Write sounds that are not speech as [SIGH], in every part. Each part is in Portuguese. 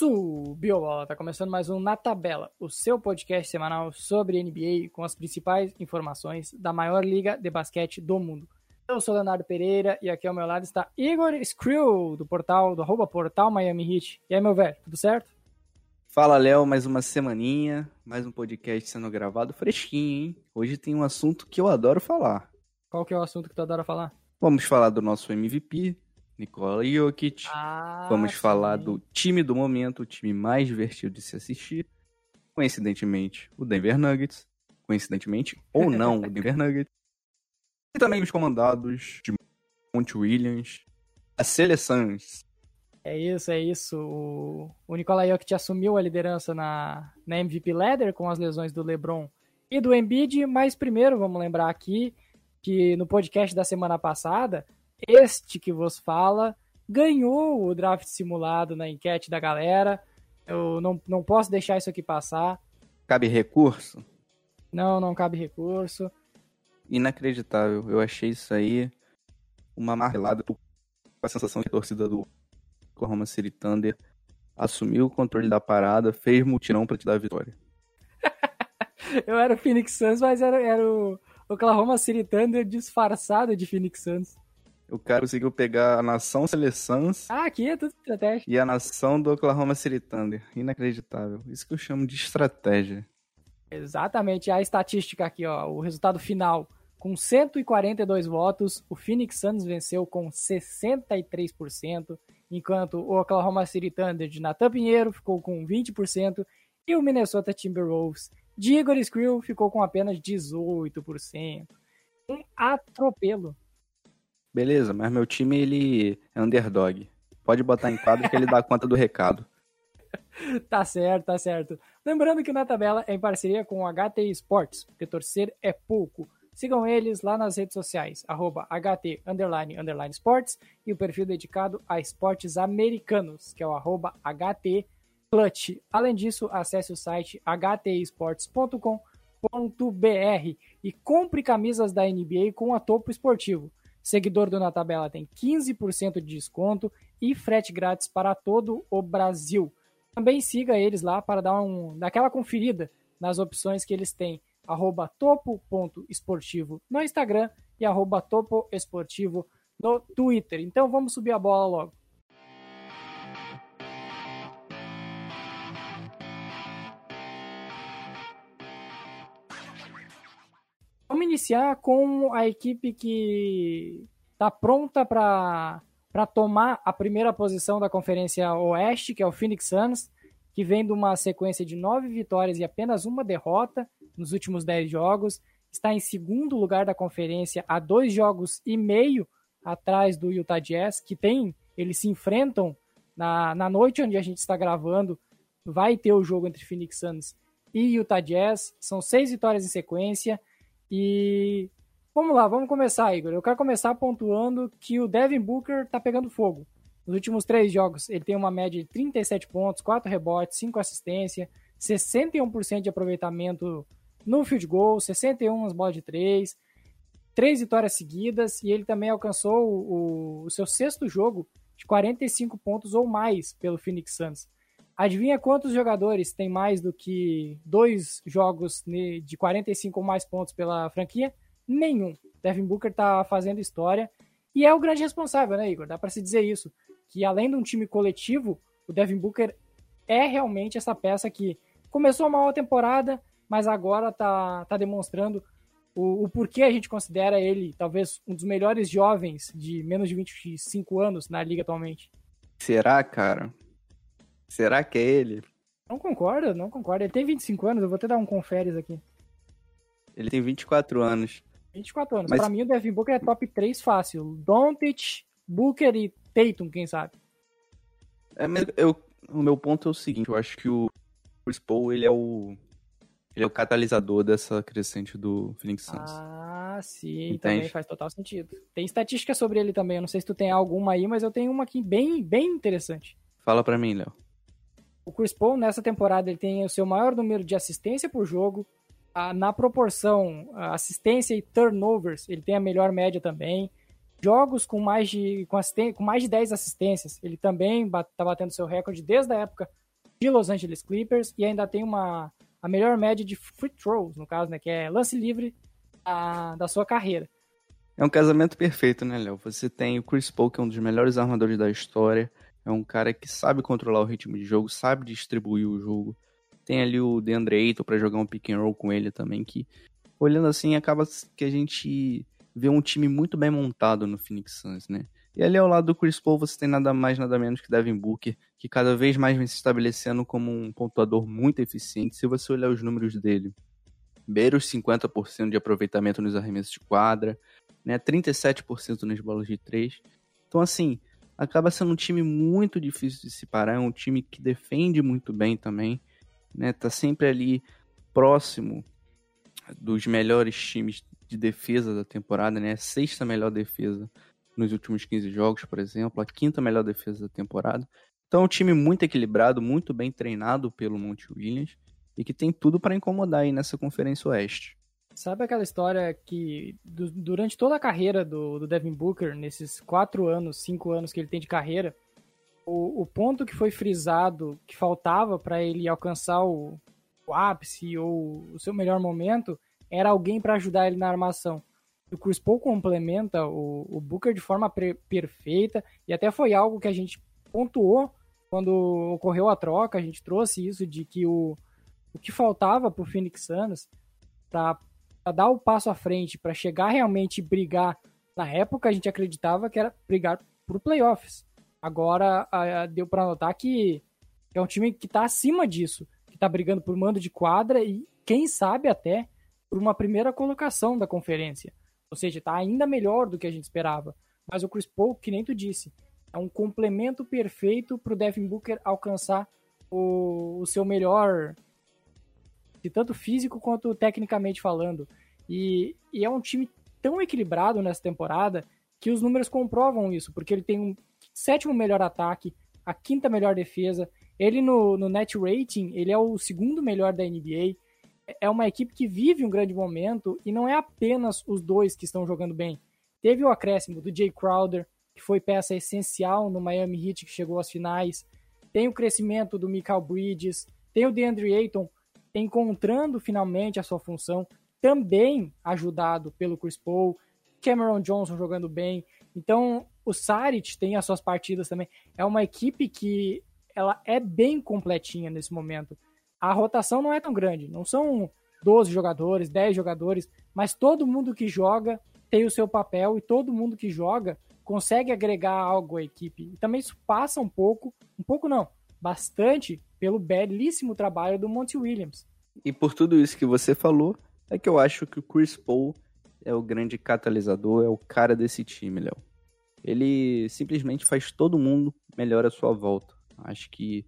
Subiu bola, tá começando mais um Na Tabela, o seu podcast semanal sobre NBA com as principais informações da maior liga de basquete do mundo. Eu sou Leonardo Pereira e aqui ao meu lado está Igor Screw, do portal, do arroba portal Miami Heat. E aí, meu velho, tudo certo? Fala, Léo, mais uma semaninha, mais um podcast sendo gravado fresquinho, hein? Hoje tem um assunto que eu adoro falar. Qual que é o assunto que tu adora falar? Vamos falar do nosso MVP, Nikola Jokic. Ah, Vamos sim. falar do time do momento, o time mais divertido de se assistir. Coincidentemente, o Denver Nuggets. Coincidentemente ou não, o [LAUGHS] Denver Nuggets. E também os comandados de Monte Williams, as seleções. É isso, é isso. O, o Nikola Jokic assumiu a liderança na, na MVP Ladder com as lesões do LeBron e do Embiid, mas primeiro vamos lembrar aqui que no podcast da semana passada, este que vos fala ganhou o draft simulado na enquete da galera. Eu não, não posso deixar isso aqui passar. Cabe recurso? Não, não cabe recurso. Inacreditável. Eu achei isso aí uma marmelada com a sensação que a torcida do Oklahoma City Thunder assumiu o controle da parada, fez mutirão pra te dar a vitória. [LAUGHS] Eu era o Phoenix Suns, mas era, era o Oklahoma City Thunder disfarçado de Phoenix Suns. O cara conseguiu pegar a nação Seleções Ah, aqui é tudo estratégia. e a nação do Oklahoma City Thunder. Inacreditável. Isso que eu chamo de estratégia. Exatamente, a estatística aqui, ó, o resultado final. Com 142 votos, o Phoenix Suns venceu com 63%, enquanto o Oklahoma City Thunder de Natan Pinheiro ficou com 20% e o Minnesota Timberwolves de Igor Skrill ficou com apenas 18%. Um atropelo. Beleza, mas meu time ele é underdog. Pode botar em quadro que ele dá conta do recado. [LAUGHS] Tá certo, tá certo. Lembrando que na tabela é em parceria com o HT Esportes, porque torcer é pouco. Sigam eles lá nas redes sociais, arroba HT underline, underline Sports e o perfil dedicado a esportes americanos, que é o arroba HT Clutch. Além disso, acesse o site htesportes.com.br e compre camisas da NBA com a Topo Esportivo. Seguidor do Na Tabela tem 15% de desconto e frete grátis para todo o Brasil. Também siga eles lá para dar um, daquela conferida nas opções que eles têm. Topo.esportivo no Instagram e topoesportivo no Twitter. Então vamos subir a bola logo. Vamos iniciar com a equipe que está pronta para tomar a primeira posição da Conferência Oeste, que é o Phoenix Suns, que vem de uma sequência de nove vitórias e apenas uma derrota nos últimos dez jogos. Está em segundo lugar da conferência, a dois jogos e meio atrás do Utah Jazz, que tem, eles se enfrentam na, na noite onde a gente está gravando. Vai ter o jogo entre Phoenix Suns e Utah Jazz. São seis vitórias em sequência. E vamos lá, vamos começar, Igor. Eu quero começar pontuando que o Devin Booker tá pegando fogo. Nos últimos três jogos, ele tem uma média de 37 pontos, 4 rebotes, 5 assistências, 61% de aproveitamento no field goal, 61 nas bolas de 3, três vitórias seguidas, e ele também alcançou o, o seu sexto jogo de 45 pontos ou mais pelo Phoenix Suns. Adivinha quantos jogadores tem mais do que dois jogos de 45 ou mais pontos pela franquia? Nenhum. Devin Booker tá fazendo história e é o grande responsável, né, Igor? Dá para se dizer isso. Que além de um time coletivo, o Devin Booker é realmente essa peça que começou mal temporada, mas agora tá, tá demonstrando o, o porquê a gente considera ele talvez um dos melhores jovens de menos de 25 anos na liga atualmente. Será, cara? Será que é ele? Não concordo, não concordo. Ele tem 25 anos, eu vou até dar um conferes aqui. Ele tem 24 anos. 24 anos. Mas- Pra mim, o Devin Booker é top 3 fácil. Doncic, Booker e Tatum, quem sabe. É, mas eu, o meu ponto é o seguinte, eu acho que o Chris Paul, ele é o ele é o catalisador dessa crescente do Phoenix Suns. Ah, sim, Entende? também faz total sentido. Tem estatística sobre ele também, eu não sei se tu tem alguma aí, mas eu tenho uma aqui bem, bem interessante. Fala pra mim, Léo. O Chris Paul, nessa temporada, ele tem o seu maior número de assistência por jogo. Ah, na proporção ah, assistência e turnovers, ele tem a melhor média também. Jogos com mais de, com, com mais de 10 assistências, ele também está batendo seu recorde desde a época de Los Angeles Clippers e ainda tem uma a melhor média de free throws, no caso, né, que é lance livre a, da sua carreira. É um casamento perfeito, né, Léo? Você tem o Chris Paul, que é um dos melhores armadores da história, é um cara que sabe controlar o ritmo de jogo, sabe distribuir o jogo. Tem ali o DeAndre Ayton para jogar um pick and roll com ele também, que olhando assim acaba que a gente vê um time muito bem montado no Phoenix Suns, né? E ali ao lado do Chris Paul você tem nada mais nada menos que Devin Booker, que cada vez mais vem se estabelecendo como um pontuador muito eficiente. Se você olhar os números dele, beira os 50% de aproveitamento nos arremessos de quadra, né? 37% nas bolas de três. Então assim, acaba sendo um time muito difícil de se parar, é um time que defende muito bem também, né? Tá sempre ali próximo dos melhores times de defesa da temporada, né? A sexta melhor defesa nos últimos 15 jogos, por exemplo, a quinta melhor defesa da temporada. Então é um time muito equilibrado, muito bem treinado pelo Monte Williams e que tem tudo para incomodar aí nessa Conferência Oeste. Sabe aquela história que do, durante toda a carreira do, do, Devin Booker, nesses quatro anos, cinco anos que ele tem de carreira, o, o ponto que foi frisado que faltava para ele alcançar o, o ápice ou o seu melhor momento era alguém para ajudar ele na armação. O Chris Paul complementa o, o Booker de forma perfeita e até foi algo que a gente pontuou quando ocorreu a troca. A gente trouxe isso de que o, o que faltava para o Phoenix Suns para dar o passo à frente, para chegar realmente e brigar. Na época a gente acreditava que era brigar por playoffs. Agora deu para notar que é um time que está acima disso, que está brigando por mando de quadra e quem sabe até por uma primeira colocação da conferência. Ou seja, está ainda melhor do que a gente esperava. Mas o Chris Paul, que nem tu disse, é um complemento perfeito para o Devin Booker alcançar o, o seu melhor, de tanto físico quanto tecnicamente falando. E, e, é um time tão equilibrado nessa temporada que os números comprovam isso, porque ele tem um sétimo melhor ataque, a quinta melhor defesa. Ele no, no net rating, ele é o segundo melhor da NBA é uma equipe que vive um grande momento e não é apenas os dois que estão jogando bem. Teve o acréscimo do Jay Crowder, que foi peça essencial no Miami Heat que chegou às finais. Tem o crescimento do Michael Bridges, tem o DeAndre Ayton encontrando finalmente a sua função, também ajudado pelo Chris Paul, Cameron Johnson jogando bem. Então, o Saric tem as suas partidas também. É uma equipe que ela é bem completinha nesse momento a rotação não é tão grande. Não são 12 jogadores, 10 jogadores, mas todo mundo que joga tem o seu papel e todo mundo que joga consegue agregar algo à equipe. E também isso passa um pouco, um pouco não, bastante pelo belíssimo trabalho do Monty Williams. E por tudo isso que você falou, é que eu acho que o Chris Paul é o grande catalisador, é o cara desse time, Léo. Ele simplesmente faz todo mundo melhor à sua volta. Acho que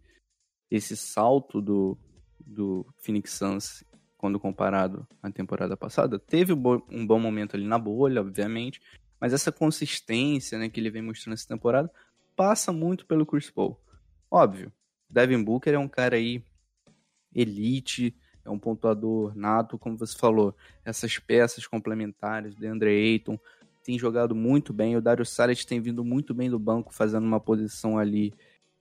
esse salto do, do Phoenix Suns quando comparado à temporada passada. Teve um bom momento ali na bolha, obviamente, mas essa consistência né, que ele vem mostrando essa temporada passa muito pelo Chris Paul. Óbvio, Devin Booker é um cara aí elite, é um pontuador nato, como você falou. Essas peças complementares, DeAndre Ayton tem jogado muito bem, o Dario Saric tem vindo muito bem do banco, fazendo uma posição ali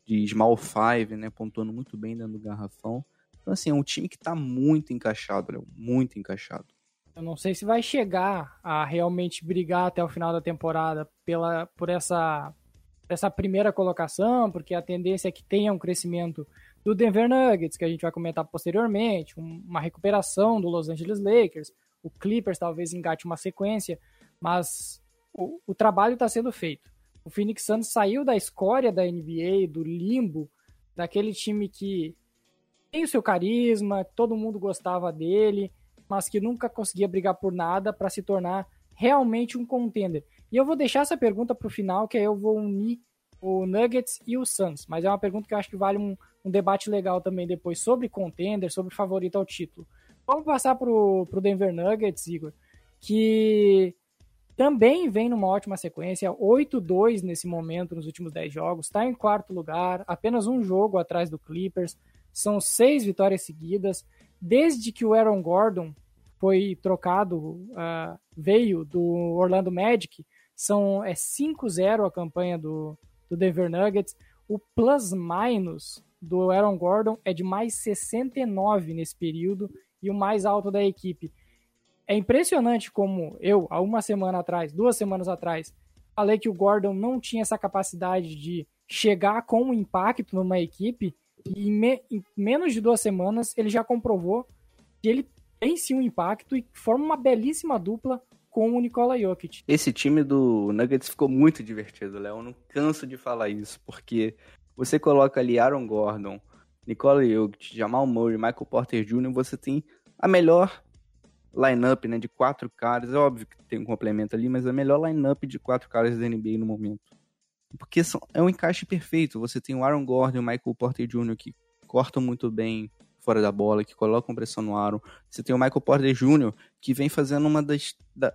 de small five, né, pontuando muito bem dentro do garrafão. Então, assim, é um time que tá muito encaixado, Léo, muito encaixado. Eu não sei se vai chegar a realmente brigar até o final da temporada pela, por essa, essa primeira colocação, porque a tendência é que tenha um crescimento do Denver Nuggets, que a gente vai comentar posteriormente, uma recuperação do Los Angeles Lakers, o Clippers talvez engate uma sequência, mas o, o trabalho está sendo feito. O Phoenix Suns saiu da escória da NBA, do limbo, daquele time que tem o seu carisma, todo mundo gostava dele, mas que nunca conseguia brigar por nada para se tornar realmente um contender. E eu vou deixar essa pergunta para o final, que aí eu vou unir o Nuggets e o Suns, mas é uma pergunta que eu acho que vale um, um debate legal também depois sobre contender, sobre favorito ao título. Vamos passar para o Denver Nuggets, Igor, que também vem numa ótima sequência, 8-2 nesse momento nos últimos 10 jogos, está em quarto lugar, apenas um jogo atrás do Clippers, são seis vitórias seguidas. Desde que o Aaron Gordon foi trocado, uh, veio do Orlando Magic, são é 5-0 a campanha do, do Denver Nuggets. O plus-minus do Aaron Gordon é de mais 69 nesse período e o mais alto da equipe. É impressionante como eu, há uma semana atrás, duas semanas atrás, falei que o Gordon não tinha essa capacidade de chegar com um impacto numa equipe e em, me, em menos de duas semanas ele já comprovou que ele tem sim um impacto e forma uma belíssima dupla com o Nikola Jokic. Esse time do Nuggets ficou muito divertido, Léo. Não canso de falar isso, porque você coloca ali Aaron Gordon, Nikola Jokic, Jamal Murray, Michael Porter Jr., você tem a melhor lineup, né, de quatro caras. É óbvio que tem um complemento ali, mas a melhor lineup de quatro caras da NBA no momento. Porque são, é um encaixe perfeito. Você tem o Aaron Gordon e o Michael Porter Jr. que cortam muito bem fora da bola, que colocam pressão no aro. Você tem o Michael Porter Jr., que vem fazendo uma das. Da,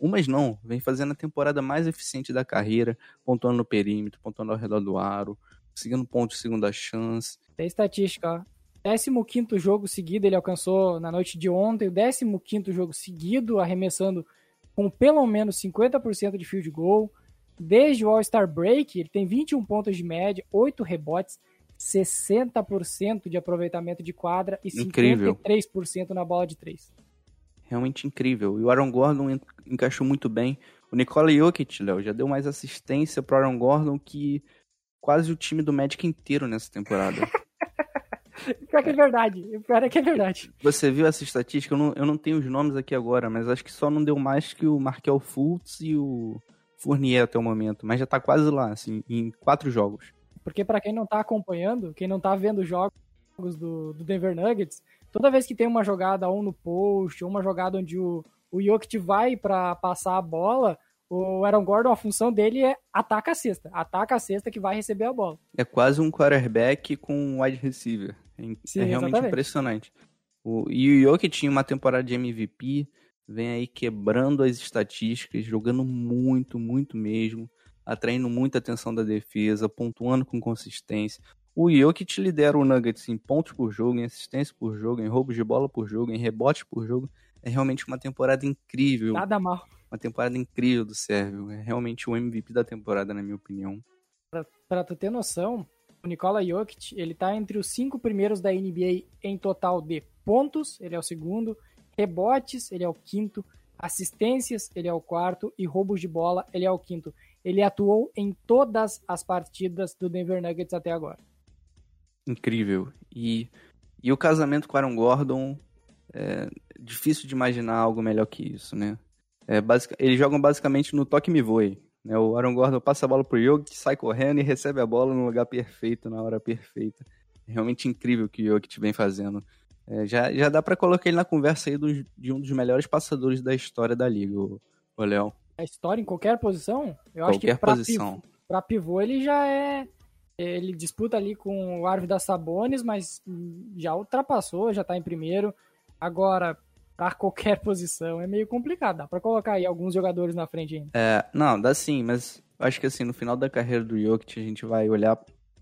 umas não, vem fazendo a temporada mais eficiente da carreira, pontuando no perímetro, pontuando ao redor do aro, conseguindo pontos de segunda chance. Tem estatística, ó. 15 jogo seguido ele alcançou na noite de ontem, o 15 jogo seguido, arremessando com pelo menos 50% de field goal. Desde o All-Star Break, ele tem 21 pontos de média, 8 rebotes, 60% de aproveitamento de quadra e incrível. 53% na bola de 3. Realmente incrível. E o Aaron Gordon encaixou muito bem. O Nikola Jokic, Léo, já deu mais assistência pro Aaron Gordon que quase o time do Magic inteiro nessa temporada. [LAUGHS] Pior que é verdade. Pior é que é verdade. Você viu essa estatística? Eu não, eu não tenho os nomes aqui agora, mas acho que só não deu mais que o Markel Fultz e o Fournier até o momento. Mas já tá quase lá, assim, em quatro jogos. Porque para quem não tá acompanhando, quem não tá vendo jogos do, do Denver Nuggets, toda vez que tem uma jogada ou no post, ou uma jogada onde o, o Jokic vai para passar a bola, o Aaron Gordon, a função dele é ataca a cesta. Ataca a cesta que vai receber a bola. É quase um quarterback com um wide receiver. É, Sim, é realmente exatamente. impressionante. O, e o Jokic tinha uma temporada de MVP, vem aí quebrando as estatísticas, jogando muito, muito mesmo atraindo muita atenção da defesa, pontuando com consistência. O Jokic lidera o Nuggets em pontos por jogo, em assistência por jogo, em roubos de bola por jogo, em rebotes por jogo. É realmente uma temporada incrível. Nada mal. Uma temporada incrível do Sérvio. É realmente o MVP da temporada, na minha opinião. Pra, pra tu ter noção, o Nikola Jokic, ele tá entre os cinco primeiros da NBA em total de pontos, ele é o segundo, rebotes, ele é o quinto, assistências, ele é o quarto, e roubos de bola, ele é o quinto. Ele atuou em todas as partidas do Denver Nuggets até agora. Incrível. E, e o casamento com Aaron Gordon, é difícil de imaginar algo melhor que isso, né? É, basic, eles jogam basicamente no toque me voe. Né? O Aaron Gordon passa a bola pro Jokic, sai correndo e recebe a bola no lugar perfeito, na hora perfeita. É realmente incrível o que o Jokic vem fazendo. É, já, já dá para colocar ele na conversa aí de um dos melhores passadores da história da liga, o, o Léo a história em qualquer posição, eu qualquer acho que pra posição. Pivô, pra pivô ele já é. Ele disputa ali com o Arvid da Sabonis, mas já ultrapassou, já tá em primeiro. Agora, para [LAUGHS] qualquer posição é meio complicado. Dá pra colocar aí alguns jogadores na frente ainda. É, não, dá sim, mas acho que assim, no final da carreira do Jokic, a gente vai olhar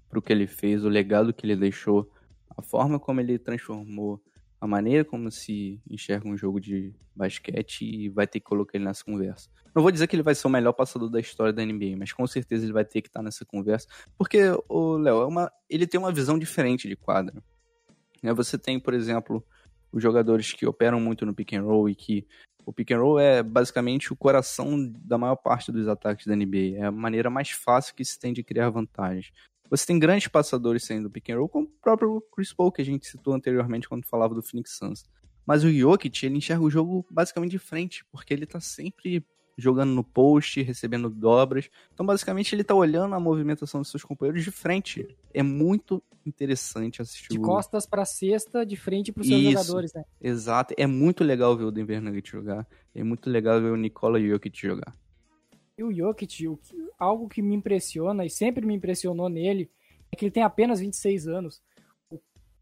pro que ele fez, o legado que ele deixou, a forma como ele transformou a maneira como se enxerga um jogo de basquete e vai ter que colocar ele nessa conversa. Não vou dizer que ele vai ser o melhor passador da história da NBA, mas com certeza ele vai ter que estar nessa conversa, porque o Léo é ele tem uma visão diferente de quadra. Né, você tem, por exemplo, os jogadores que operam muito no pick and roll e que o pick and roll é basicamente o coração da maior parte dos ataques da NBA. É a maneira mais fácil que se tem de criar vantagens. Você tem grandes passadores saindo do pick and roll, como o próprio Chris Paul, que a gente citou anteriormente quando falava do Phoenix Suns. Mas o Jokic, ele enxerga o jogo basicamente de frente, porque ele tá sempre jogando no post, recebendo dobras. Então, basicamente, ele tá olhando a movimentação dos seus companheiros de frente. É muito interessante assistir. De costas para cesta, de frente para os seus Isso, jogadores, né? Exato. É muito legal ver o Denver Nuggets jogar. É muito legal ver o Nikola Jokic jogar. E o Jokic, o que, algo que me impressiona e sempre me impressionou nele é que ele tem apenas 26 anos.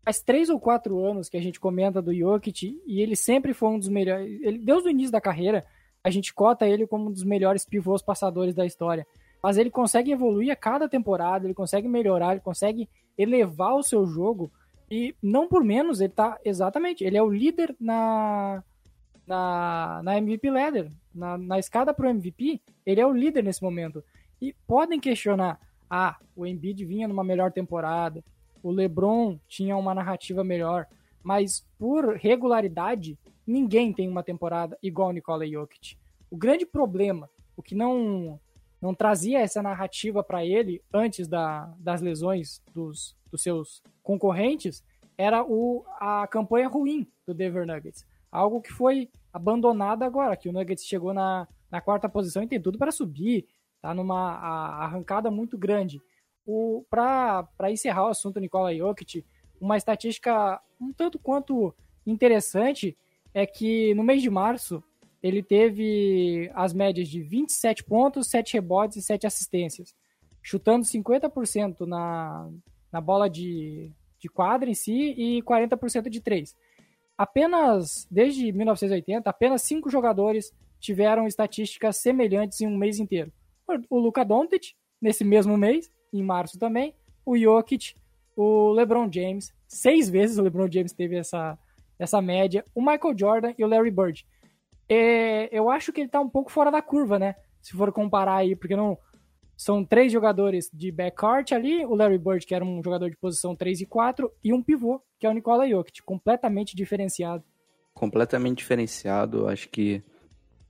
Faz três ou quatro anos que a gente comenta do Jokic e ele sempre foi um dos melhores. Ele, desde o início da carreira, a gente cota ele como um dos melhores pivôs passadores da história. Mas ele consegue evoluir a cada temporada, ele consegue melhorar, ele consegue elevar o seu jogo. E não por menos, ele tá exatamente, ele é o líder na, na, na MVP Ladder, na, na escada para o MVP, ele é o líder nesse momento. E podem questionar, ah, o Embiid vinha numa melhor temporada, o LeBron tinha uma narrativa melhor, mas por regularidade, ninguém tem uma temporada igual o Nikola Jokic. O grande problema, o que não não trazia essa narrativa para ele antes da, das lesões dos, dos seus concorrentes, era o, a campanha ruim do Denver Nuggets. Algo que foi abandonado agora, que o Nuggets chegou na, na quarta posição e tem tudo para subir, tá numa a, arrancada muito grande. Para encerrar o assunto Nikola Jokic, uma estatística um tanto quanto interessante é que no mês de março ele teve as médias de 27 pontos, 7 rebotes e 7 assistências, chutando 50% na, na bola de, de quadra em si e 40% de 3. Apenas, desde 1980, apenas 5 jogadores tiveram estatísticas semelhantes em um mês inteiro. O Luka Doncic, nesse mesmo mês, em março também, o Jokic, o LeBron James, seis vezes o LeBron James teve essa, essa média, o Michael Jordan e o Larry Bird. É, eu acho que ele tá um pouco fora da curva, né? Se for comparar aí, porque não são três jogadores de backcourt ali, o Larry Bird, que era um jogador de posição 3 e 4, e um pivô, que é o Nikola Jokic, completamente diferenciado. Completamente diferenciado, acho que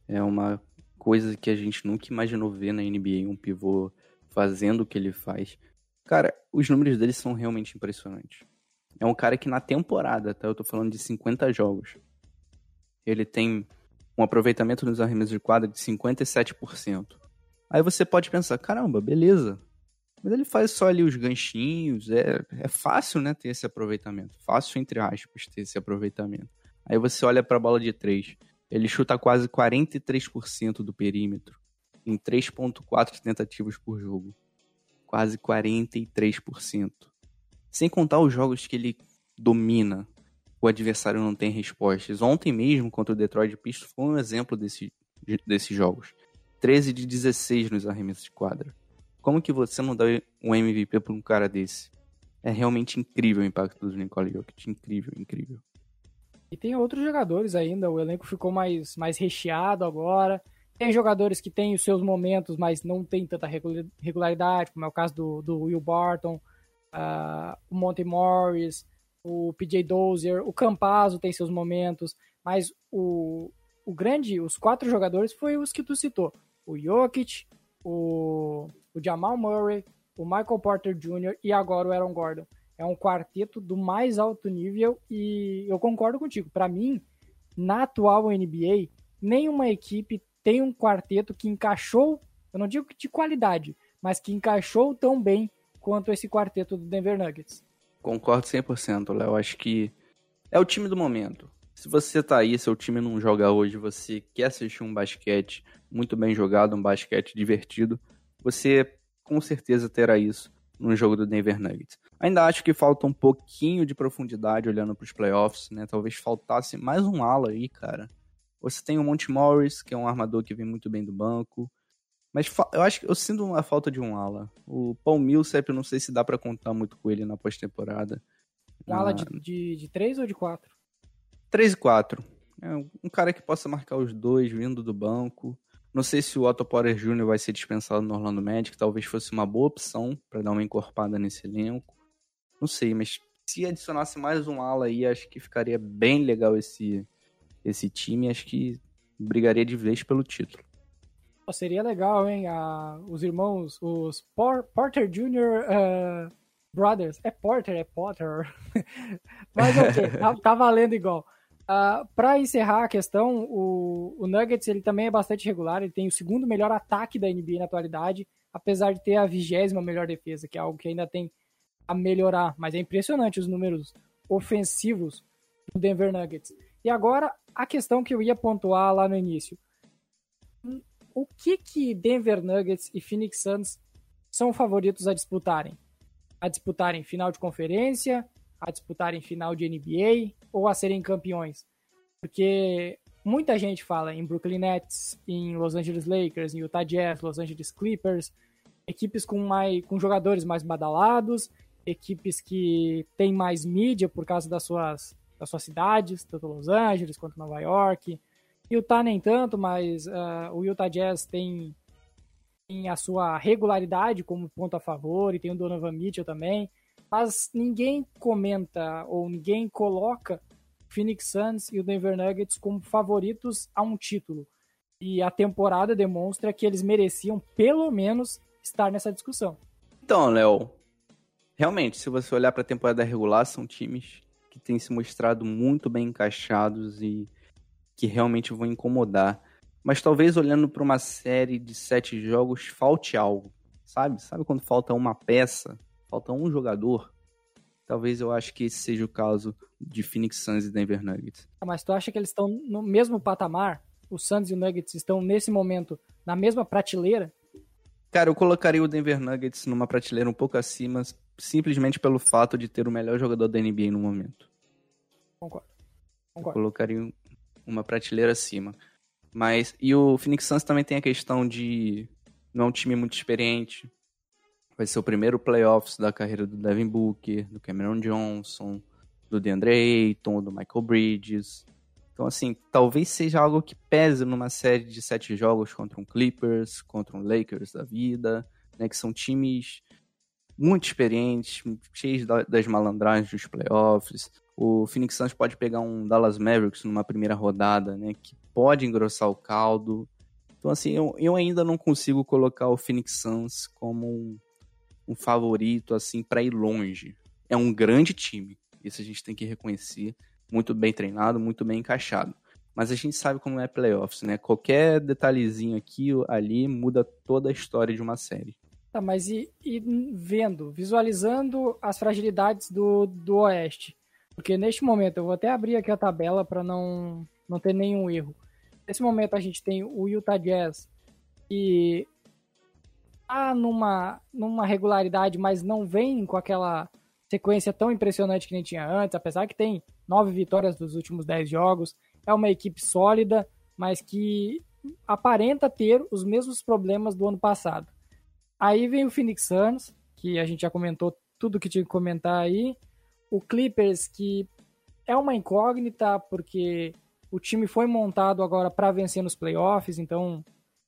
é uma coisa que a gente nunca imaginou ver na NBA, um pivô fazendo o que ele faz. Cara, os números dele são realmente impressionantes. É um cara que na temporada, tá? Eu tô falando de 50 jogos. Ele tem um aproveitamento nos arremessos de quadra de 57%. Aí você pode pensar, caramba, beleza. Mas ele faz só ali os ganchinhos, é, é fácil, né, ter esse aproveitamento. Fácil, entre aspas, ter esse aproveitamento. Aí você olha para a bola de 3. Ele chuta quase 43% do perímetro, em 3.4 tentativas por jogo. Quase 43%. Sem contar os jogos que ele domina, o adversário não tem respostas. Ontem mesmo, contra o Detroit Pistons, foi um exemplo desse, desses jogos. 13 de 16 nos arremessos de quadra. Como que você não dá um MVP para um cara desse? É realmente incrível o impacto do Nikola Jokic. Incrível, incrível. E tem outros jogadores ainda, o elenco ficou mais, mais recheado agora. Tem jogadores que têm os seus momentos, mas não tem tanta regularidade, como é o caso do, do Will Barton, uh, o Monte Morris, o PJ Dozier, o Campazzo tem seus momentos, mas o, o grande, os quatro jogadores foi os que tu citou. O Jokic, o, o Jamal Murray, o Michael Porter Jr. e agora o Aaron Gordon. É um quarteto do mais alto nível e eu concordo contigo. Para mim, na atual NBA, nenhuma equipe tem um quarteto que encaixou, eu não digo de qualidade, mas que encaixou tão bem quanto esse quarteto do Denver Nuggets. Concordo 100%, Léo. Acho que é o time do momento. Se você tá aí, seu time não joga hoje, você quer assistir um basquete muito bem jogado, um basquete divertido, você com certeza terá isso no jogo do Denver Nuggets. Ainda acho que falta um pouquinho de profundidade olhando para os playoffs, né? Talvez faltasse mais um ala aí, cara. Você tem o Monte Morris, que é um armador que vem muito bem do banco. Mas eu acho que eu sinto uma falta de um ala. O Paul Millsap, eu não sei se dá para contar muito com ele na pós-temporada. Um ala de, de, de 3 ou de 4? 3 e 4. É um cara que possa marcar os dois vindo do banco. Não sei se o Otto Porter Jr. vai ser dispensado no Orlando Magic, talvez fosse uma boa opção para dar uma encorpada nesse elenco. Não sei, mas se adicionasse mais um ala aí, acho que ficaria bem legal esse, esse time. Acho que brigaria de vez pelo título. Seria legal, hein? Ah, os irmãos, os Por Porter Jr. Uh, eh, Brothers. É Porter, é Potter. [LAUGHS] Mas ok, tá, tá valendo igual. Ah, para encerrar a questão, o, o, Nuggets ele também é bastante regular, ele tem o segundo melhor ataque da NBA na atualidade, apesar de ter a vigésima melhor defesa, que é algo que ainda tem a melhorar, mas é impressionante os números ofensivos do Denver Nuggets. E agora, a questão que eu ia pontuar lá no início o que que Denver Nuggets e Phoenix Suns são favoritos a disputarem? A disputarem final de conferência, a disputarem final de NBA ou a serem campeões? Porque muita gente fala em Brooklyn Nets, em Los Angeles Lakers, em Utah Jazz, Los Angeles Clippers, equipes com, mais, com jogadores mais badalados, equipes que têm mais mídia por causa das suas, das suas cidades, tanto Los Angeles quanto Nova York, Utah nem tanto, mas uh, o Utah Jazz tem, tem, a sua regularidade como ponto a favor e tem o Donovan Mitchell também. Mas ninguém comenta ou ninguém coloca Phoenix Suns e o Denver Nuggets como favoritos a um título. E a temporada demonstra que eles mereciam pelo menos estar nessa discussão. Então, Léo, realmente, se você olhar para a temporada regular, são times que têm se mostrado muito bem encaixados e que realmente vão incomodar. Mas talvez olhando para uma série de sete jogos falte algo, sabe? Sabe quando falta uma peça? Falta um jogador, talvez eu acho que esse seja o caso de Phoenix Suns e Denver Nuggets. Ah, mas tu acha que eles estão no mesmo patamar? Os Suns e o Nuggets estão nesse momento na mesma prateleira? Cara, eu colocaria o Denver Nuggets numa prateleira um pouco acima, simplesmente pelo fato de ter o melhor jogador da NBA no momento. Concordo. Concordo. Eu colocaria uma prateleira acima. Mas e o Phoenix Suns também tem a questão de não é um time muito experiente, Vai ser o primeiro playoffs da carreira do Devin Booker, do Cameron Johnson, do DeAndre Ayton, do Michael Bridges. Então, assim, talvez seja algo que pese numa série de sete jogos contra um Clippers, contra um Lakers da vida, né? Que são times muito experientes, cheios das malandragens dos playoffs. O Phoenix Suns pode pegar um Dallas Mavericks numa primeira rodada, né? Que pode engrossar o caldo. Então, assim, eu, eu ainda não consigo colocar o Phoenix Suns como um um favorito assim para ir longe. É um grande time, isso a gente tem que reconhecer, muito bem treinado, muito bem encaixado. Mas a gente sabe como é playoffs, né? Qualquer detalhezinho aqui ou ali muda toda a história de uma série. Tá, mas e, e vendo, visualizando as fragilidades do, do Oeste? Porque neste momento, eu vou até abrir aqui a tabela para não, não ter nenhum erro. Nesse momento a gente tem o Utah Jazz, e tá numa, numa regularidade, mas não vem com aquela sequência tão impressionante que nem tinha antes, apesar que tem nove vitórias dos últimos dez jogos. É uma equipe sólida, mas que aparenta ter os mesmos problemas do ano passado. Aí vem o Phoenix Suns, que a gente já comentou tudo que tinha que comentar aí. O Clippers, que é uma incógnita, porque o time foi montado agora para vencer nos playoffs, então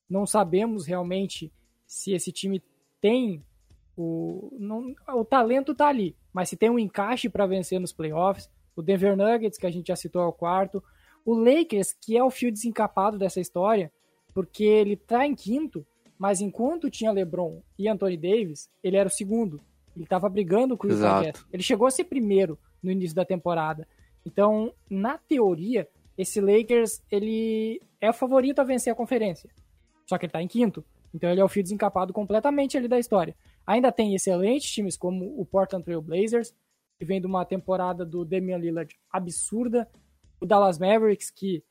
não sabemos realmente se esse time tem o, não, o talento tá ali, mas se tem um encaixe para vencer nos playoffs, o Denver Nuggets, que a gente já citou ao quarto, o Lakers, que é o fio desencapado dessa história, porque ele tá em quinto, mas enquanto tinha LeBron e Anthony Davis, ele era o segundo. Ele estava brigando com o Jazz. Ele chegou a ser primeiro no início da temporada. Então, na teoria, esse Lakers ele é o favorito a vencer a conferência. Só que ele está em quinto. Então ele é o fio desencapado completamente ali da história. Ainda tem excelentes times como o Portland Trail Blazers, que vem de uma temporada do Damian Lillard absurda, o Dallas Mavericks, que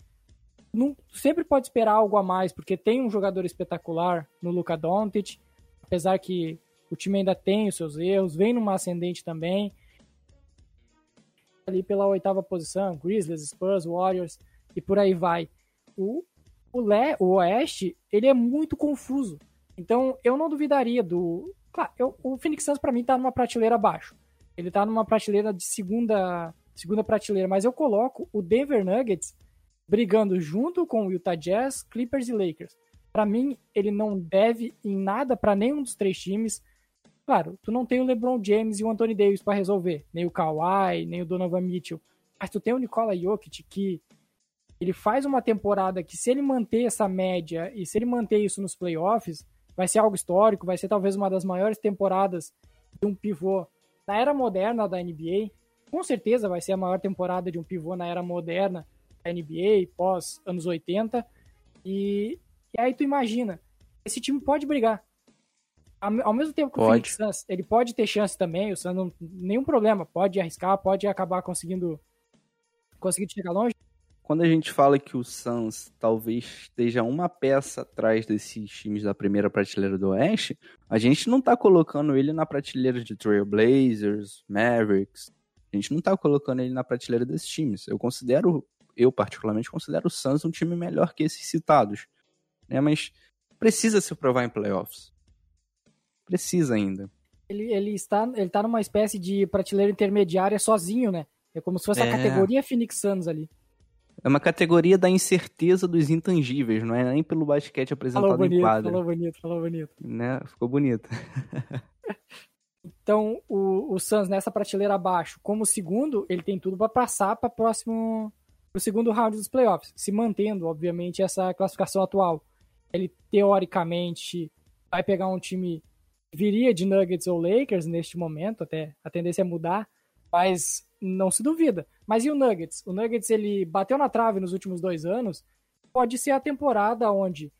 não, sempre pode esperar algo a mais, porque tem um jogador espetacular no Luka Doncic, apesar que o time ainda tem os seus erros, vem numa ascendente também. Ali pela oitava posição, Grizzlies, Spurs, Warriors e por aí vai. O, o, Le, o Oeste, ele é muito confuso. Então, eu não duvidaria do... Claro, eu, o Phoenix Suns, para mim, tá numa prateleira abaixo. Ele tá numa prateleira de segunda, segunda prateleira, mas eu coloco o Denver Nuggets brigando junto com o Utah Jazz, Clippers e Lakers. Para mim, ele não deve em nada para nenhum dos três times. Claro, tu não tem o LeBron James e o Anthony Davis para resolver, nem o Kawhi, nem o Donovan Mitchell. Mas tu tem o Nikola Jokic que ele faz uma temporada que, se ele manter essa média e se ele manter isso nos playoffs, vai ser algo histórico, vai ser talvez uma das maiores temporadas de um pivô na era moderna da NBA. Com certeza vai ser a maior temporada de um pivô na era moderna da NBA, pós anos 80. E, e aí tu imagina, esse time pode brigar. Ao, mesmo tempo que pode. o Phoenix Suns, ele pode ter chance também, o Suns não nenhum problema, pode arriscar, pode acabar conseguindo conseguir chegar longe quando a gente fala que o Suns talvez esteja uma peça atrás desses times da primeira prateleira do Oeste, a gente não está colocando ele na prateleira de Trailblazers, Mavericks. A gente não está colocando ele na prateleira desses times. Eu considero, eu particularmente considero o Suns um time melhor que esses citados. Né? Mas precisa se provar em playoffs. Precisa ainda. Ele, ele, está, ele está numa espécie de prateleira intermediária sozinho, né? É como se fosse é... a categoria Phoenix Suns ali. É uma categoria da incerteza dos intangíveis, não é nem pelo basquete apresentado falou bonito, em quadra. Falou bonito, falou bonito. Né? Ficou bonito. [LAUGHS] Então, o, o Suns nessa prateleira abaixo, como segundo, ele tem tudo para passar para próximo o segundo round dos playoffs, se mantendo, obviamente, essa classificação atual. Ele teoricamente vai pegar um time viria de Nuggets ou Lakers neste momento, até a tendência é mudar, mas não se duvida. Mas e o Nuggets? O Nuggets ele bateu na trave nos últimos dois anos. Pode ser a temporada onde,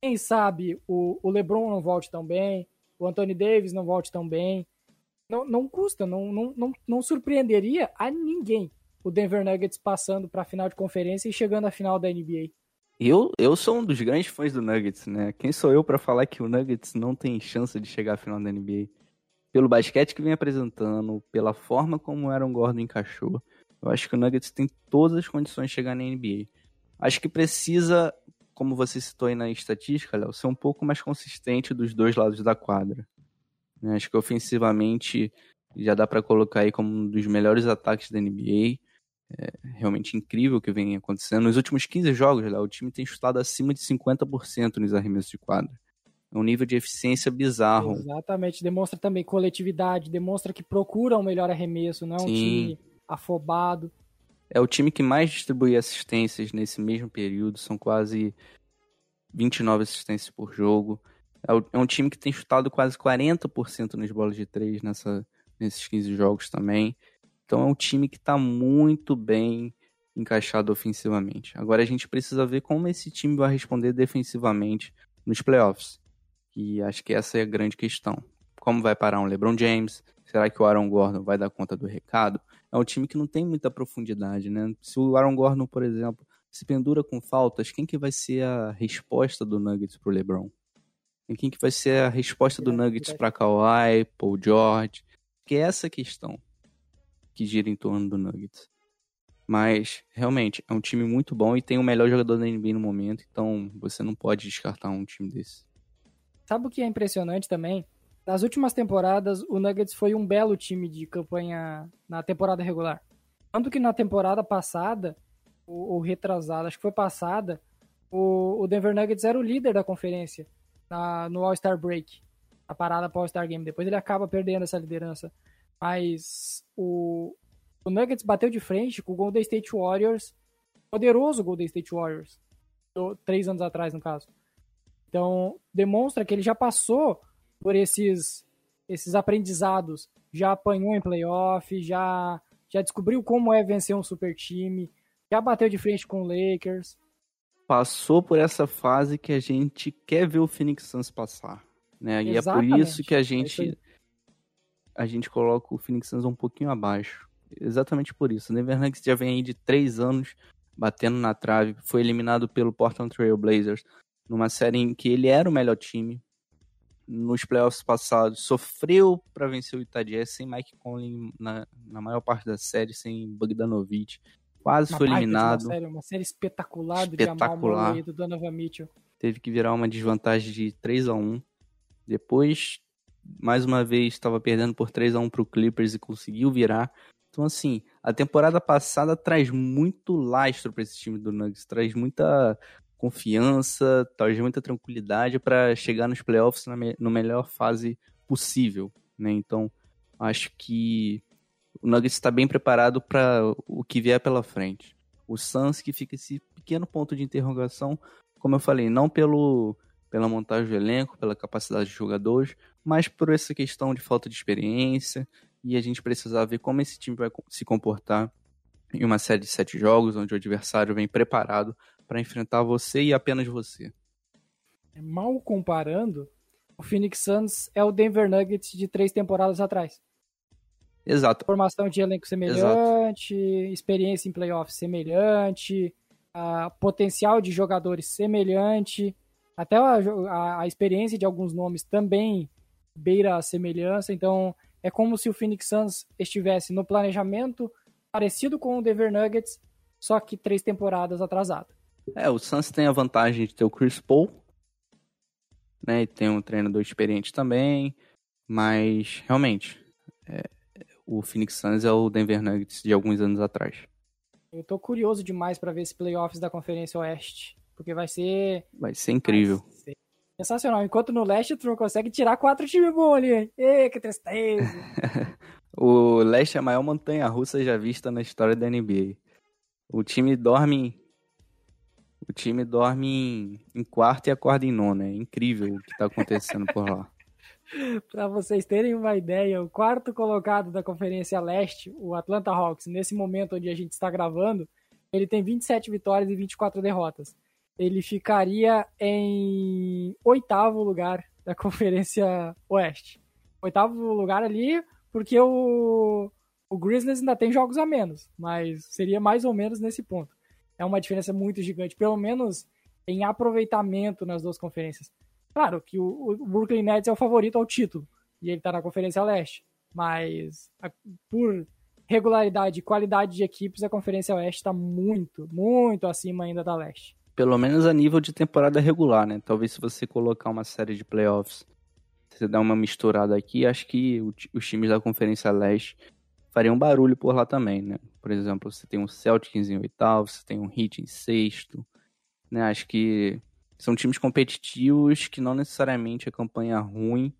quem sabe, o, o LeBron não volte tão bem, o Anthony Davis não volte tão bem. Não, não custa, não, não, não, não surpreenderia a ninguém o Denver Nuggets passando para a final de conferência e chegando à final da NBA. Eu, eu sou um dos grandes fãs do Nuggets, né? Quem sou eu para falar que o Nuggets não tem chance de chegar à final da NBA? Pelo basquete que vem apresentando, pela forma como o Aaron Gordon encaixou, eu acho que o Nuggets tem todas as condições de chegar na NBA. Acho que precisa, como você citou aí na estatística, Léo, ser um pouco mais consistente dos dois lados da quadra. Né? Acho que ofensivamente já dá para colocar aí como um dos melhores ataques da NBA. É realmente incrível o que vem acontecendo. Nos últimos 15 jogos, Léo, o time tem chutado acima de 50% nos arremessos de quadra. É um nível de eficiência bizarro. Exatamente. Demonstra também coletividade, demonstra que procura um melhor arremesso, não é um Sim. time afobado. É o time que mais distribui assistências nesse mesmo período, são quase 29 assistências por jogo. É, é um time que tem chutado quase 40% nas bolas de três nessa, nesses 15 jogos também. Então é um time que está muito bem encaixado ofensivamente. Agora a gente precisa ver como esse time vai responder defensivamente nos playoffs. E acho que essa é a grande questão. Como vai parar um LeBron James? Será que o Aaron Gordon vai dar conta do recado? É um time que não tem muita profundidade, né? Se o Aaron Gordon, por exemplo, se pendura com faltas, quem que vai ser a resposta do Nuggets pro LeBron? quem que vai ser a resposta do Nuggets para Kawhi, Paul George? Que é essa questão que gira em torno do Nuggets. Mas, realmente, é um time muito bom e tem o melhor jogador da NBA no momento, então você não pode descartar um time desse. Sabe o que é impressionante também? Nas últimas temporadas, o Nuggets foi um belo time de campanha na temporada regular. Tanto que na temporada passada, ou, ou retrasada, acho que foi passada, o, o Denver Nuggets era o líder da conferência na, no All-Star Break, a parada para All-Star Game. Depois ele acaba perdendo essa liderança. Mas o, o Nuggets bateu de frente com o Golden State Warriors, poderoso Golden State Warriors, três anos atrás, no caso. Então, demonstra que ele já passou por esses, esses aprendizados, já apanhou em playoff, já, já descobriu como é vencer um super time, já bateu de frente com o Lakers. Passou por essa fase que a gente quer ver o Phoenix Suns passar. Né? E é por isso que a é gente, a gente coloca o Phoenix Suns um pouquinho abaixo. Exatamente por isso. O Denver Nuggets já vem aí de três anos batendo na trave. Foi eliminado pelo Portland Trail Blazers numa série em que ele era o melhor time. Nos playoffs passados, sofreu para vencer o Jazz sem Mike Conley na, na maior parte da série, sem Bogdanovich. Quase uma foi eliminado. Uma série, uma série espetacular, espetacular. do Jamal do Donovan Mitchell. Teve que virar uma desvantagem de 3 a 1 Depois, mais uma vez, estava perdendo por 3 a 1 para o Clippers e conseguiu virar. Então, assim, a temporada passada traz muito lastro para esse time do Nuggets, traz muita confiança, traz muita tranquilidade para chegar nos playoffs na, me na melhor fase possível, né? Então, acho que o Nuggets está bem preparado para o que vier pela frente. O Suns que fica esse pequeno ponto de interrogação, como eu falei, não pelo pela montagem do elenco, pela capacidade de jogadores, mas por essa questão de falta de experiência e a gente precisa ver como esse time vai se comportar em uma série de sete jogos, onde o adversário vem preparado para enfrentar você e apenas você. Mal comparando, o Phoenix Suns é o Denver Nuggets de três temporadas atrás. Exato. Formação de elenco semelhante, Exato. experiência em playoffs semelhante, a potencial de jogadores semelhante, até a, a, a, experiência de alguns nomes também beira a semelhança. Então, é como se o Phoenix Suns estivesse no planejamento parecido com o Denver Nuggets, só que três temporadas atrasado. É, o Suns tem a vantagem de ter o Chris Paul, né? E tem um treinador experiente também, mas realmente é, o Phoenix Suns é o Denver Nuggets de alguns anos atrás. Eu tô curioso demais para ver esse playoffs da Conferência Oeste, porque vai ser vai ser incrível. Vai ser Sensacional. Enquanto no leste tu não consegue tirar quatro times bons ali. Ê, que tristeza. [LAUGHS] o leste é a maior montanha russa já vista na história da NBA. O time dorme. O time dorme em, em quarto e acorda em nono. É incrível o que tá acontecendo por lá. [LAUGHS] Para vocês terem uma ideia, o quarto colocado da Conferência Leste, o Atlanta Hawks, nesse momento onde a gente está gravando, ele tem 27 vitórias e 24 derrotas. Ele ficaria em oitavo lugar da Conferência Oeste. Oitavo lugar ali, porque o, o Grizzlies ainda tem jogos a menos, mas seria mais ou menos nesse ponto. É uma diferença muito gigante, pelo menos em aproveitamento nas duas conferências. Claro que o, o Brooklyn Nets é o favorito ao título e ele está na Conferência Leste, mas a, por regularidade e qualidade de equipes, a Conferência Oeste está muito, muito acima ainda da Leste. Pelo menos a nível de temporada regular, né? Talvez se você colocar uma série de playoffs, você dar uma misturada aqui, acho que os times da Conferência Leste fariam barulho por lá também, né? Por exemplo, você tem um Celtics em oitavo, você tem um Heat em sexto, né? Acho que são times competitivos que não necessariamente a campanha ruim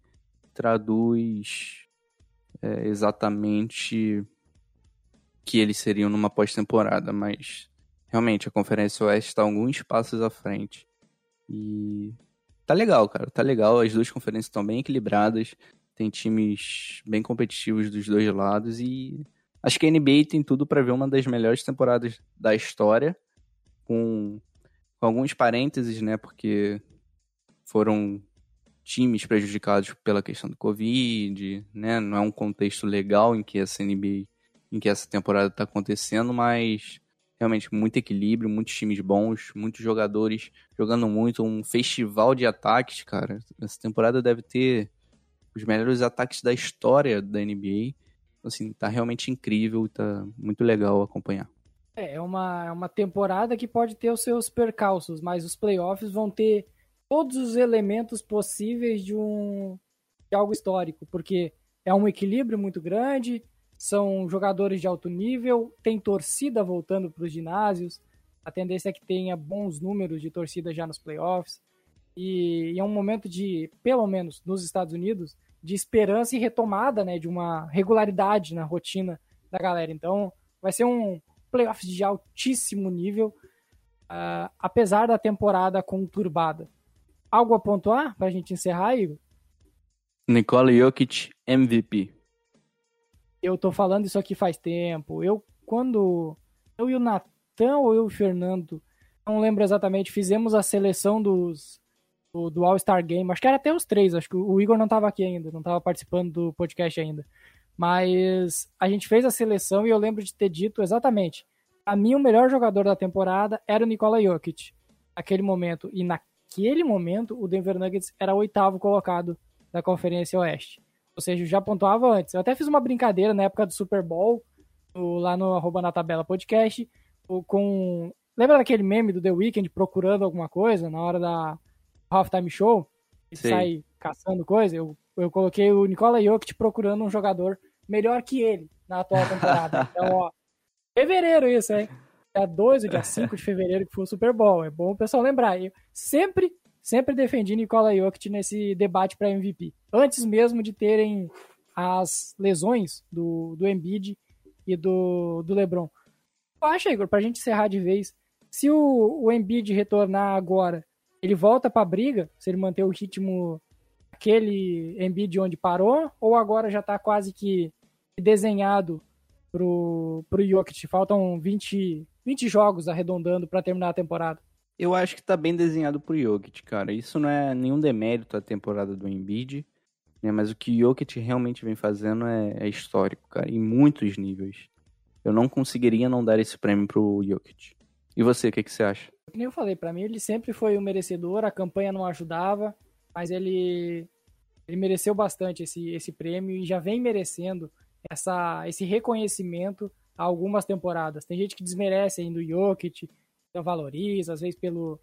traduz é, exatamente que eles seriam numa pós-temporada, mas realmente a Conferência Oeste está alguns passos à frente. E tá legal, cara, tá legal. As duas conferências estão bem equilibradas, tem times bem competitivos dos dois lados e acho que a NBA tem tudo para ver uma das melhores temporadas da história, com com alguns parênteses, né? Porque foram times prejudicados pela questão do Covid, né? Não é um contexto legal em que essa NBA, em que essa temporada está acontecendo, mas realmente muito equilíbrio, muitos times bons, muitos jogadores jogando muito, um festival de ataques, cara. Essa temporada deve ter os melhores ataques da história da NBA. Assim, tá realmente incrível, tá muito legal acompanhar. É, é uma, é uma temporada que pode ter os seus percalços, mas os playoffs vão ter todos os elementos possíveis de um de algo histórico, porque é um equilíbrio muito grande, são jogadores de alto nível, tem torcida voltando para os ginásios, a tendência é que tenha bons números de torcida já nos playoffs, e, e é um momento de, pelo menos nos Estados Unidos, de esperança e retomada né, de uma regularidade na rotina da galera. Então, vai ser um, playoffs de altíssimo nível, uh, apesar da temporada conturbada. Algo a pontuar para a gente encerrar, Igor? Nikola Jokic, MVP. Eu tô falando isso aqui faz tempo. Eu, quando. Eu e o Natan ou eu e o Fernando, não lembro exatamente, fizemos a seleção dos, do, do All-Star Game. Acho que era até os três, acho que o Igor não estava aqui ainda, não estava participando do podcast ainda. Mas a gente fez a seleção e eu lembro de ter dito exatamente. A mim, o melhor jogador da temporada era o Nikola Jokic, naquele momento. E naquele momento, o Denver Nuggets era o oitavo colocado da Conferência Oeste. Ou seja, já pontuava antes. Eu até fiz uma brincadeira na época do Super Bowl, lá no arroba na tabela podcast, com. Lembra daquele meme do The Weeknd procurando alguma coisa na hora da halftime show? Ele Sim. sai caçando coisa? Eu eu coloquei o Nikola Jokic procurando um jogador melhor que ele na atual temporada. [LAUGHS] Então, ó, fevereiro isso, hein? Dia 2 ou dia 5 de fevereiro que foi o Super Bowl. É bom o pessoal lembrar. Eu sempre, sempre defendi Nikola Jokic nesse debate para MVP. Antes mesmo de terem as lesões do, do Embiid e do, do LeBron. Acha, Igor, pra gente encerrar de vez, se o, o Embiid retornar agora, ele volta pra briga, se ele manter o ritmo aquele Embiid onde parou, ou agora já está quase que desenhado pro, pro Jokic? Faltam 20, 20 jogos arredondando para terminar a temporada. Eu acho que está bem desenhado pro Jokic, cara. Isso não é nenhum demérito à temporada do Embiid, né? mas o que o Jokic realmente vem fazendo é, é histórico, cara, em muitos níveis. Eu não conseguiria não dar esse prêmio pro Jokic. E você, o que, que você acha? Como eu falei, para mim ele sempre foi o merecedor, a campanha não ajudava, mas ele ele mereceu bastante esse, esse prêmio e já vem merecendo essa, esse reconhecimento há algumas temporadas. Tem gente que desmerece ainda o Jokic, não valoriza, às vezes pelo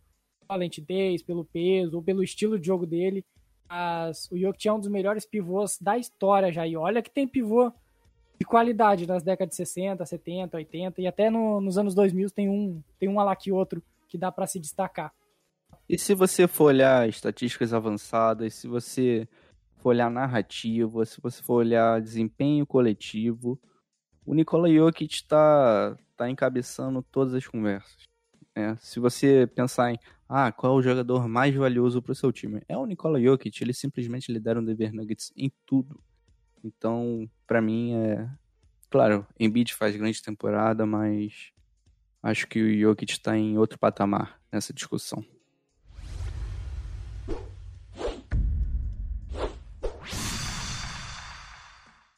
valentidez, pelo peso ou pelo estilo de jogo dele. Mas o Jokic é um dos melhores pivôs da história já. E olha que tem pivô de qualidade nas décadas de 60, 70, 80 e até no, nos anos 2000 tem um, tem um lá que outro que dá para se destacar. E se você for olhar estatísticas avançadas, se você for olhar narrativa, se você for olhar desempenho coletivo, o Nikola Jokic está tá encabeçando todas as conversas. Né? Se você pensar em ah, qual é o jogador mais valioso para o seu time, é o Nikola Jokic. Ele simplesmente lidera o Denver Nuggets em tudo. Então, para mim é claro, Embiid faz grande temporada, mas acho que o Jokic está em outro patamar nessa discussão.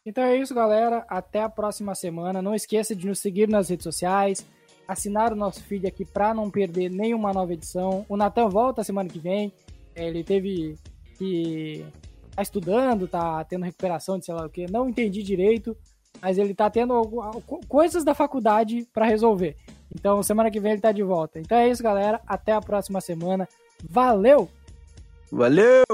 Então é isso, galera. Até a próxima semana. Não esqueça de nos seguir nas redes sociais, assinar o nosso feed aqui para não perder nenhuma nova edição. O Natan volta semana que vem. É, ele teve que tá estudando, tá tendo recuperação de sei lá o que. Não entendi direito, mas ele tá tendo coisas da faculdade para resolver. Então semana que vem ele tá de volta. Então é isso, galera. Até a próxima semana. Valeu! Valeu!